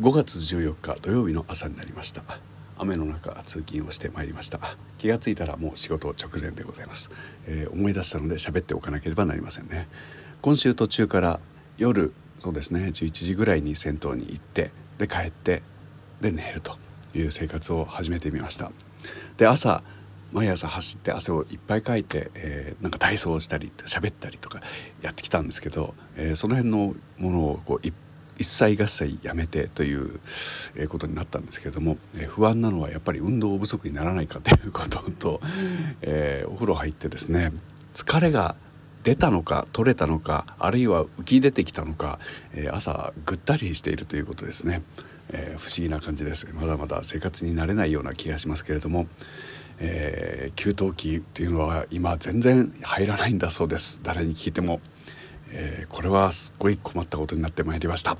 5月14日土曜日の朝になりました。雨の中通勤をしてまいりました。気がついたらもう仕事直前でございます、えー、思い出したので喋っておかなければなりませんね。今週途中から夜そうですね11時ぐらいに銭湯に行ってで帰ってで寝るという生活を始めてみました。で朝毎朝走って汗をいっぱいかいて、えー、なんか体操をしたり喋ったりとかやってきたんですけど、えー、その辺のものをこう一切合切やめてということになったんですけれども、えー、不安なのはやっぱり運動不足にならないかということと、えー、お風呂入ってですね疲れが出たのか取れたのかあるいは浮き出てきたのか、えー、朝ぐったりしているということですね、えー、不思議な感じです。まだまだ生活に慣れないような気がしますけれども、えー、給湯器っていうのは今全然入らないんだそうです。誰に聞いても、えー、これはすっごい困ったことになってまいりました。